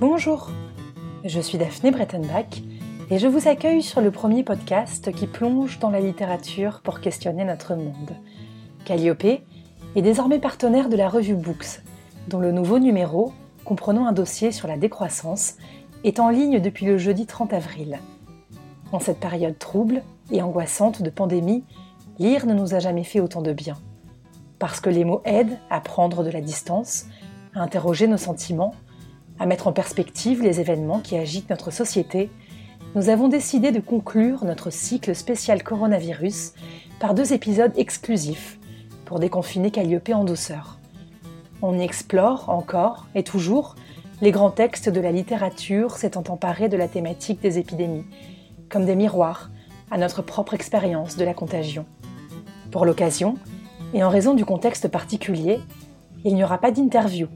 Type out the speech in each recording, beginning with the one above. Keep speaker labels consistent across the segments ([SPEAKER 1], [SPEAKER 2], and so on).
[SPEAKER 1] Bonjour, je suis Daphné Brettenbach et je vous accueille sur le premier podcast qui plonge dans la littérature pour questionner notre monde. Calliope est désormais partenaire de la revue Books, dont le nouveau numéro, comprenant un dossier sur la décroissance, est en ligne depuis le jeudi 30 avril. En cette période trouble et angoissante de pandémie, lire ne nous a jamais fait autant de bien. Parce que les mots aident à prendre de la distance, à interroger nos sentiments, à mettre en perspective les événements qui agitent notre société, nous avons décidé de conclure notre cycle spécial coronavirus par deux épisodes exclusifs pour déconfiner Calliope en douceur. On y explore encore et toujours les grands textes de la littérature s'étant emparés de la thématique des épidémies, comme des miroirs à notre propre expérience de la contagion. Pour l'occasion, et en raison du contexte particulier, il n'y aura pas d'interview,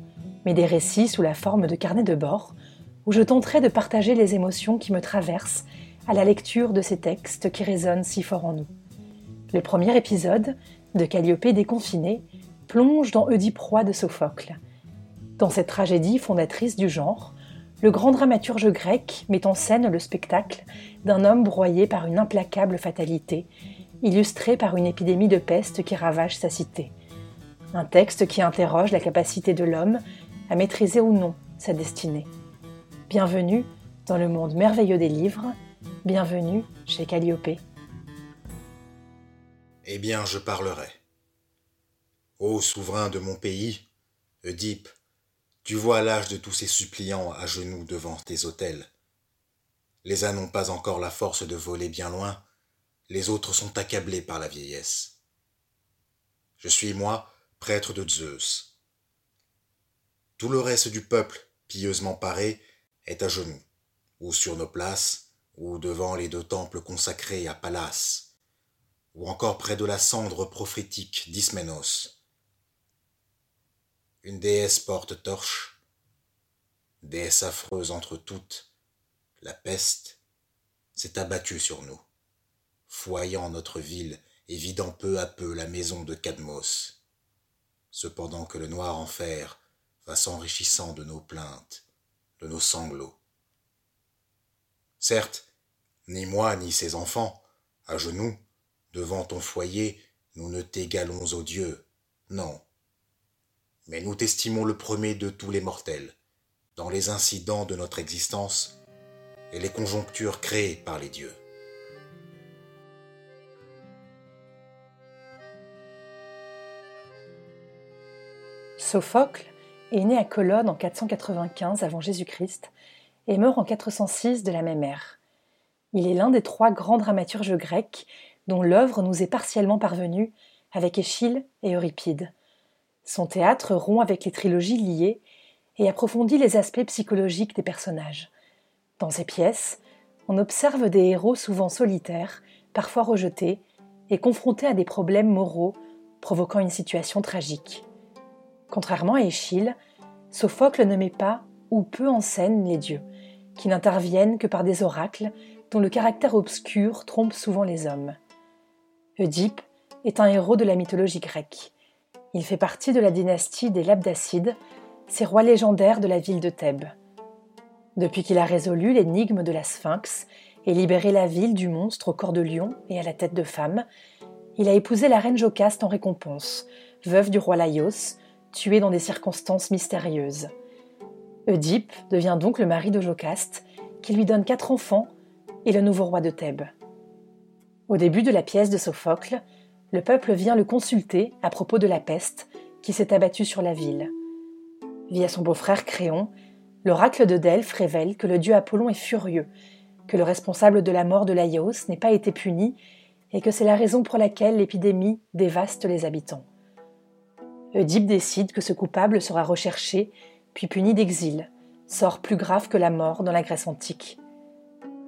[SPEAKER 1] mais des récits sous la forme de carnets de bord, où je tenterai de partager les émotions qui me traversent à la lecture de ces textes qui résonnent si fort en nous. Le premier épisode, de Calliope déconfinée, plonge dans Oedipe roi de Sophocle. Dans cette tragédie fondatrice du genre, le grand dramaturge grec met en scène le spectacle d'un homme broyé par une implacable fatalité, illustré par une épidémie de peste qui ravage sa cité. Un texte qui interroge la capacité de l'homme à maîtriser ou non sa destinée. Bienvenue dans le monde merveilleux des livres, bienvenue chez Calliope.
[SPEAKER 2] Eh bien, je parlerai. Ô souverain de mon pays, Oedipe, tu vois l'âge de tous ces suppliants à genoux devant tes autels. Les uns n'ont pas encore la force de voler bien loin, les autres sont accablés par la vieillesse. Je suis, moi, prêtre de Zeus. Tout le reste du peuple, pieusement paré, est à genoux, ou sur nos places, ou devant les deux temples consacrés à Pallas, ou encore près de la cendre prophétique d'Isménos. Une déesse porte torche, déesse affreuse entre toutes, la peste, s'est abattue sur nous, foyant notre ville et vidant peu à peu la maison de Cadmos. Cependant que le noir enfer va s'enrichissant de nos plaintes, de nos sanglots. Certes, ni moi ni ses enfants, à genoux, devant ton foyer, nous ne t'égalons aux dieux, non. Mais nous t'estimons le premier de tous les mortels, dans les incidents de notre existence et les conjonctures créées par les dieux.
[SPEAKER 1] Sophocle est né à Colonne en 495 avant Jésus-Christ et meurt en 406 de la même ère. Il est l'un des trois grands dramaturges grecs dont l'œuvre nous est partiellement parvenue avec Échille et Euripide. Son théâtre rompt avec les trilogies liées et approfondit les aspects psychologiques des personnages. Dans ses pièces, on observe des héros souvent solitaires, parfois rejetés, et confrontés à des problèmes moraux provoquant une situation tragique. Contrairement à Échille, Sophocle ne met pas ou peu en scène les dieux, qui n'interviennent que par des oracles dont le caractère obscur trompe souvent les hommes. Oedipe est un héros de la mythologie grecque. Il fait partie de la dynastie des Labdacides, ces rois légendaires de la ville de Thèbes. Depuis qu'il a résolu l'énigme de la Sphinx et libéré la ville du monstre au corps de lion et à la tête de femme, il a épousé la reine Jocaste en récompense, veuve du roi Laios, tué dans des circonstances mystérieuses. Oedipe devient donc le mari de Jocaste, qui lui donne quatre enfants et le nouveau roi de Thèbes. Au début de la pièce de Sophocle, le peuple vient le consulter à propos de la peste qui s'est abattue sur la ville. Via son beau-frère Créon, l'oracle de Delphes révèle que le dieu Apollon est furieux, que le responsable de la mort de Laios n'est pas été puni et que c'est la raison pour laquelle l'épidémie dévaste les habitants. Oedipe décide que ce coupable sera recherché, puis puni d'exil, sort plus grave que la mort dans la Grèce antique.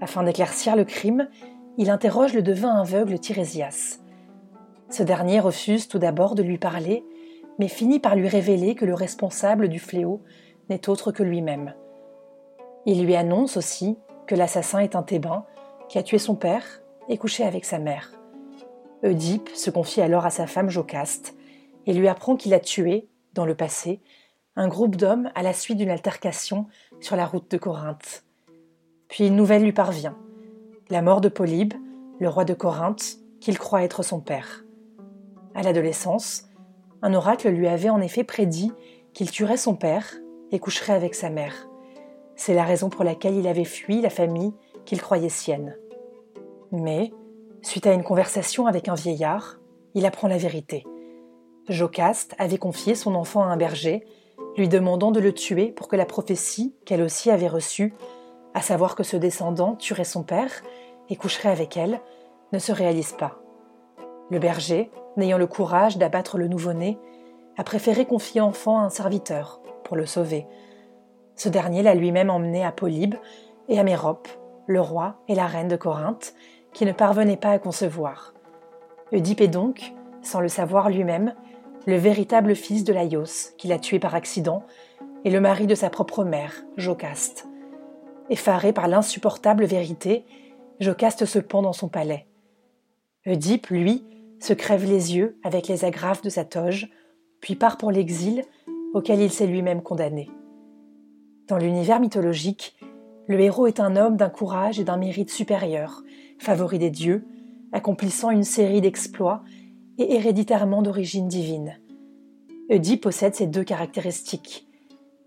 [SPEAKER 1] Afin d'éclaircir le crime, il interroge le devin aveugle Tirésias. Ce dernier refuse tout d'abord de lui parler, mais finit par lui révéler que le responsable du fléau n'est autre que lui-même. Il lui annonce aussi que l'assassin est un Thébain qui a tué son père et couché avec sa mère. Oedipe se confie alors à sa femme Jocaste, et lui apprend qu'il a tué, dans le passé, un groupe d'hommes à la suite d'une altercation sur la route de Corinthe. Puis une nouvelle lui parvient, la mort de Polybe, le roi de Corinthe, qu'il croit être son père. À l'adolescence, un oracle lui avait en effet prédit qu'il tuerait son père et coucherait avec sa mère. C'est la raison pour laquelle il avait fui la famille qu'il croyait sienne. Mais, suite à une conversation avec un vieillard, il apprend la vérité. Jocaste avait confié son enfant à un berger, lui demandant de le tuer pour que la prophétie qu'elle aussi avait reçue, à savoir que ce descendant tuerait son père et coucherait avec elle, ne se réalise pas. Le berger, n'ayant le courage d'abattre le nouveau-né, a préféré confier l'enfant à un serviteur pour le sauver. Ce dernier l'a lui-même emmené à Polybe et à Mérope, le roi et la reine de Corinthe, qui ne parvenaient pas à concevoir. Oedipe est donc, sans le savoir lui-même, le véritable fils de Laios, qu'il a tué par accident, et le mari de sa propre mère, Jocaste. Effaré par l'insupportable vérité, Jocaste se pend dans son palais. Oedipe, lui, se crève les yeux avec les agrafes de sa toge, puis part pour l'exil auquel il s'est lui-même condamné. Dans l'univers mythologique, le héros est un homme d'un courage et d'un mérite supérieur, favori des dieux, accomplissant une série d'exploits et héréditairement d'origine divine. Oedipe possède ces deux caractéristiques.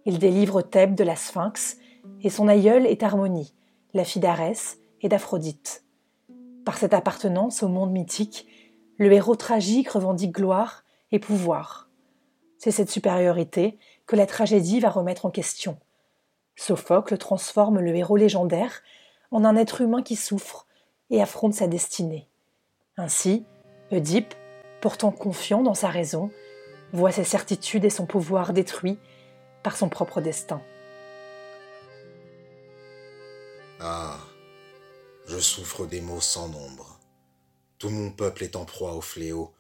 [SPEAKER 1] Il délivre Thèbes de la Sphinx et son aïeul est Harmonie, la fille d'Arès et d'Aphrodite. Par cette appartenance au monde mythique, le héros tragique revendique gloire et pouvoir. C'est cette supériorité que la tragédie va remettre en question. Sophocle transforme le héros légendaire en un être humain qui souffre et affronte sa destinée. Ainsi, Oedipe, pourtant confiant dans sa raison, voit ses certitudes et son pouvoir détruits par son propre destin.
[SPEAKER 2] Ah, je souffre des maux sans nombre. Tout mon peuple est en proie au fléau,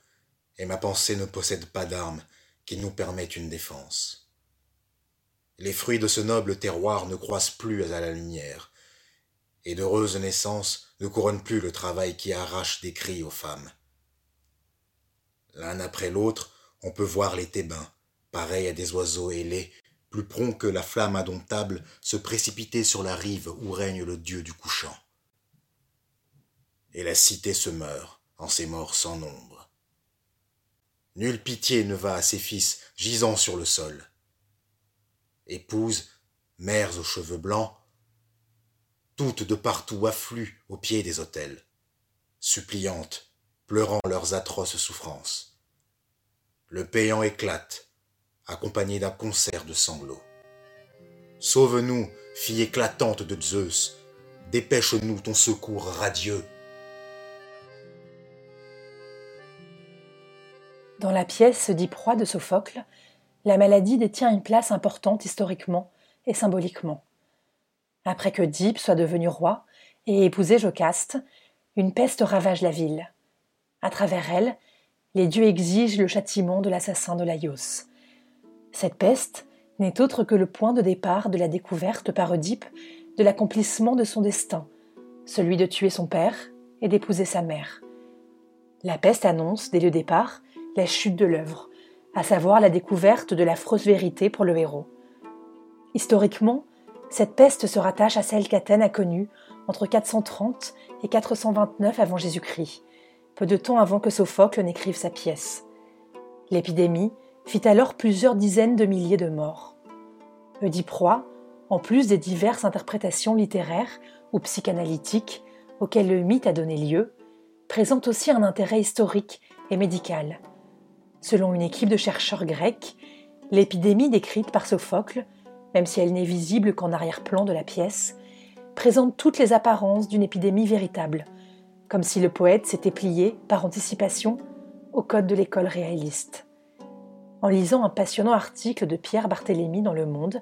[SPEAKER 2] et ma pensée ne possède pas d'armes qui nous permettent une défense. Les fruits de ce noble terroir ne croissent plus à la lumière, et d'heureuses naissances ne couronnent plus le travail qui arrache des cris aux femmes. L'un après l'autre, on peut voir les Thébains, pareils à des oiseaux ailés, plus prompts que la flamme indomptable, se précipiter sur la rive où règne le dieu du couchant. Et la cité se meurt en ces morts sans nombre. Nulle pitié ne va à ses fils gisant sur le sol. Épouses, mères aux cheveux blancs, toutes de partout affluent au pied des autels, suppliantes, pleurant leurs atroces souffrances. Le payant éclate, accompagné d'un concert de sanglots. Sauve-nous, fille éclatante de Zeus, dépêche-nous ton secours radieux.
[SPEAKER 1] Dans la pièce dit proie de Sophocle, la maladie détient une place importante historiquement et symboliquement. Après que Dipe soit devenu roi et épousé Jocaste, une peste ravage la ville. À travers elle, les dieux exigent le châtiment de l'assassin de Laios. Cette peste n'est autre que le point de départ de la découverte par Oedipe de l'accomplissement de son destin, celui de tuer son père et d'épouser sa mère. La peste annonce, dès le départ, la chute de l'œuvre, à savoir la découverte de l'affreuse vérité pour le héros. Historiquement, cette peste se rattache à celle qu'Athènes a connue entre 430 et 429 avant Jésus-Christ, peu de temps avant que Sophocle n'écrive sa pièce. L'épidémie fit alors plusieurs dizaines de milliers de morts. Oedipe Roi, en plus des diverses interprétations littéraires ou psychanalytiques auxquelles le mythe a donné lieu, présente aussi un intérêt historique et médical. Selon une équipe de chercheurs grecs, l'épidémie décrite par Sophocle, même si elle n'est visible qu'en arrière-plan de la pièce, présente toutes les apparences d'une épidémie véritable, comme si le poète s'était plié, par anticipation, au code de l'école réaliste. En lisant un passionnant article de Pierre Barthélemy dans Le Monde,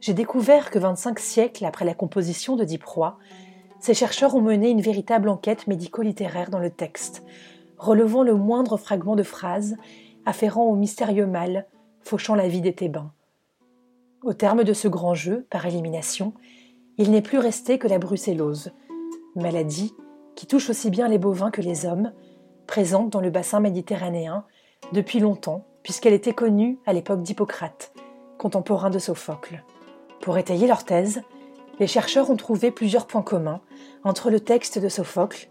[SPEAKER 1] j'ai découvert que 25 siècles après la composition de Diproy, ces chercheurs ont mené une véritable enquête médico-littéraire dans le texte, relevant le moindre fragment de phrase afférent au mystérieux mal fauchant la vie des Thébains. Au terme de ce grand jeu, par élimination, il n'est plus resté que la brucellose, maladie qui touche aussi bien les bovins que les hommes, présente dans le bassin méditerranéen depuis longtemps, puisqu'elle était connue à l'époque d'Hippocrate, contemporain de Sophocle. Pour étayer leur thèse, les chercheurs ont trouvé plusieurs points communs entre le texte de Sophocle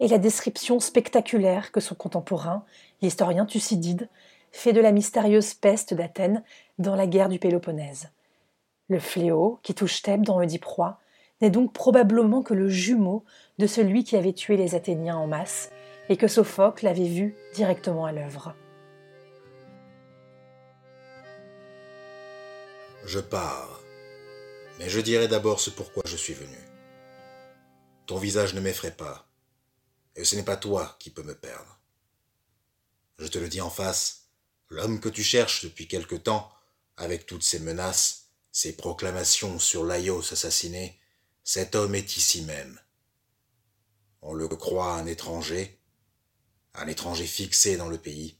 [SPEAKER 1] et la description spectaculaire que son contemporain, l'historien Thucydide, fait de la mystérieuse peste d'Athènes dans la guerre du Péloponnèse. Le fléau qui touche Thèbes dans Oedipe Roi n'est donc probablement que le jumeau de celui qui avait tué les Athéniens en masse et que Sophocle avait vu directement à l'œuvre.
[SPEAKER 2] Je pars, mais je dirai d'abord ce pourquoi je suis venu. Ton visage ne m'effraie pas, et ce n'est pas toi qui peux me perdre. Je te le dis en face, l'homme que tu cherches depuis quelque temps, avec toutes ses menaces, ses proclamations sur Laios assassiné, cet homme est ici même. On le croit un étranger, un étranger fixé dans le pays,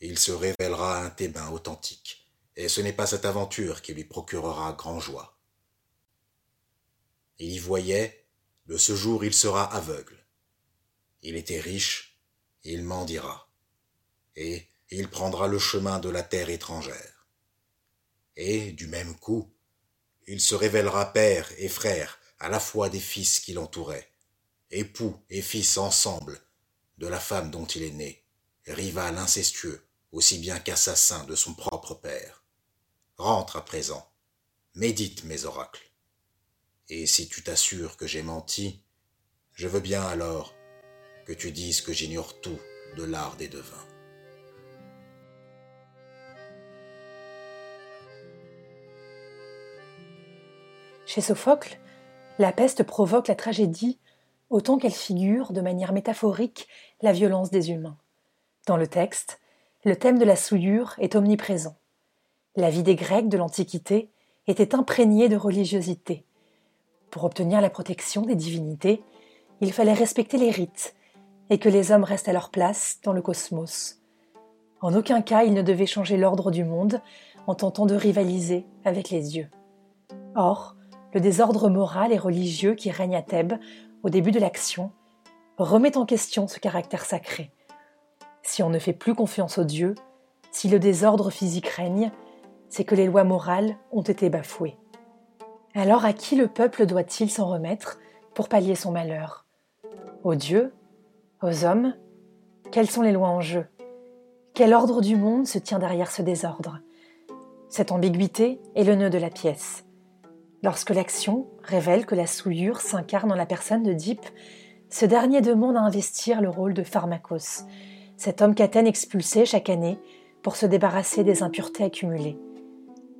[SPEAKER 2] il se révélera un Thébain authentique, et ce n'est pas cette aventure qui lui procurera grand joie. Il y voyait, de ce jour il sera aveugle. Il était riche, il mendiera, et il prendra le chemin de la terre étrangère. Et, du même coup, il se révélera père et frère à la fois des fils qui l'entouraient, époux et fils ensemble, de la femme dont il est né, rival incestueux, aussi bien qu'assassin de son propre père. Rentre à présent, médite mes oracles. Et si tu t'assures que j'ai menti, je veux bien alors que tu dises que j'ignore tout de l'art des devins.
[SPEAKER 1] Chez Sophocle, la peste provoque la tragédie autant qu'elle figure, de manière métaphorique, la violence des humains. Dans le texte, le thème de la souillure est omniprésent. La vie des Grecs de l'Antiquité était imprégnée de religiosité. Pour obtenir la protection des divinités, il fallait respecter les rites et que les hommes restent à leur place dans le cosmos. En aucun cas ils ne devaient changer l'ordre du monde en tentant de rivaliser avec les dieux. Or, le désordre moral et religieux qui règne à Thèbes au début de l'action remet en question ce caractère sacré. Si on ne fait plus confiance aux dieux, si le désordre physique règne, c'est que les lois morales ont été bafouées. Alors à qui le peuple doit-il s'en remettre pour pallier son malheur? Aux dieux? Aux hommes? Quelles sont les lois en jeu? Quel ordre du monde se tient derrière ce désordre? Cette ambiguïté est le nœud de la pièce. Lorsque l'action révèle que la souillure s'incarne dans la personne de Deep, ce dernier demande à investir le rôle de Pharmacos, cet homme qu'Athènes expulsait chaque année pour se débarrasser des impuretés accumulées.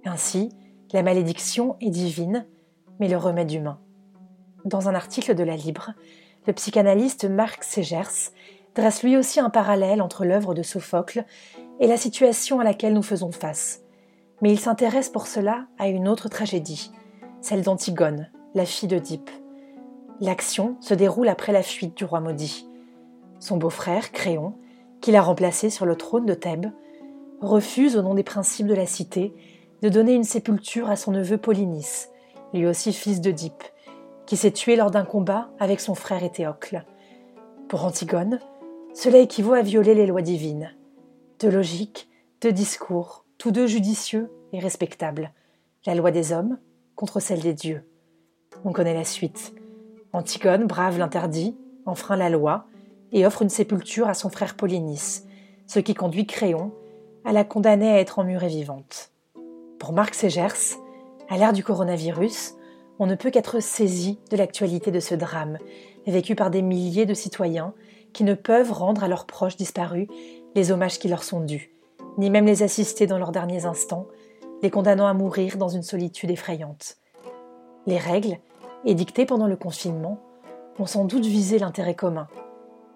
[SPEAKER 1] Ainsi, la malédiction est divine, mais le remède humain. Dans un article de La Libre, le psychanalyste Marc Segers dresse lui aussi un parallèle entre l'œuvre de Sophocle et la situation à laquelle nous faisons face. Mais il s'intéresse pour cela à une autre tragédie, celle d'Antigone, la fille d'Oedipe. L'action se déroule après la fuite du roi maudit. Son beau-frère, Créon, qui l'a remplacé sur le trône de Thèbes, refuse au nom des principes de la cité de donner une sépulture à son neveu Polynice, lui aussi fils d'Oedipe, qui s'est tué lors d'un combat avec son frère Éthéocle. Pour Antigone, cela équivaut à violer les lois divines. De logique, de discours, tous deux judicieux et respectables. La loi des hommes, contre celle des dieux. On connaît la suite. Antigone brave l'interdit, enfreint la loi et offre une sépulture à son frère Polynice, ce qui conduit Créon à la condamner à être emmurée vivante. Pour Marc Segers, à l'ère du coronavirus, on ne peut qu'être saisi de l'actualité de ce drame, vécu par des milliers de citoyens qui ne peuvent rendre à leurs proches disparus les hommages qui leur sont dus, ni même les assister dans leurs derniers instants, les condamnant à mourir dans une solitude effrayante. Les règles, édictées pendant le confinement, ont sans doute visé l'intérêt commun.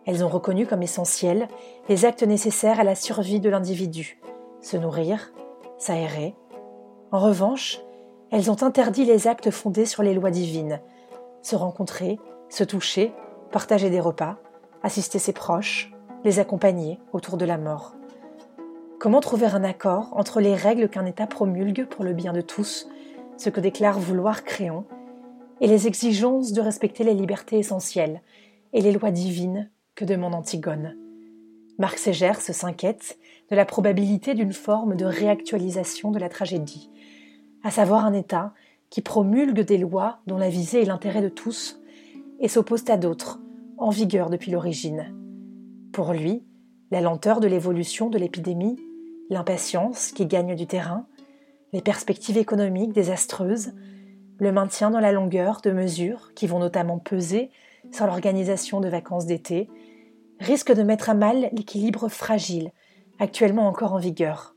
[SPEAKER 1] Elles ont reconnu comme essentiels les actes nécessaires à la survie de l'individu, se nourrir, s'aérer. En revanche, elles ont interdit les actes fondés sur les lois divines, se rencontrer, se toucher, partager des repas, assister ses proches, les accompagner autour de la mort. Comment trouver un accord entre les règles qu'un État promulgue pour le bien de tous, ce que déclare vouloir Créon, et les exigences de respecter les libertés essentielles et les lois divines que demande Antigone? Marc Ségers s'inquiète de la probabilité d'une forme de réactualisation de la tragédie, à savoir un État qui promulgue des lois dont la visée est l'intérêt de tous et s'oppose à d'autres, en vigueur depuis l'origine. Pour lui, la lenteur de l'évolution de l'épidémie, l'impatience qui gagne du terrain, les perspectives économiques désastreuses, le maintien dans la longueur de mesures qui vont notamment peser sur l'organisation de vacances d'été, risquent de mettre à mal l'équilibre fragile actuellement encore en vigueur.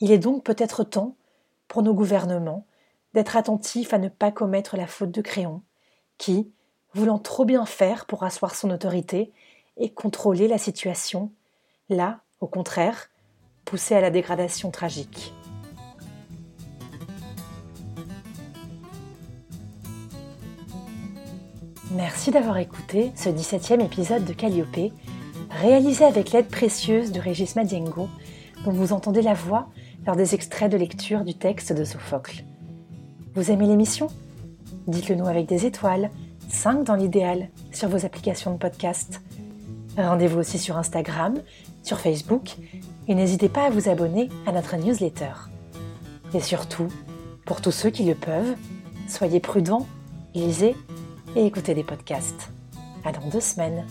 [SPEAKER 1] Il est donc peut-être temps pour nos gouvernements d'être attentifs à ne pas commettre la faute de Créon, qui, voulant trop bien faire pour asseoir son autorité et contrôler la situation, l'a, au contraire, poussé à la dégradation tragique. Merci d'avoir écouté ce 17e épisode de Calliope, réalisé avec l'aide précieuse de Régis Madiengo, dont vous entendez la voix lors des extraits de lecture du texte de Sophocle. Vous aimez l'émission? Dites-le nous avec des étoiles, 5 dans l'idéal, sur vos applications de podcast. Rendez-vous aussi sur Instagram, sur Facebook, et n'hésitez pas à vous abonner à notre newsletter. Et surtout, pour tous ceux qui le peuvent, soyez prudents, lisez et écoutez des podcasts. À dans deux semaines.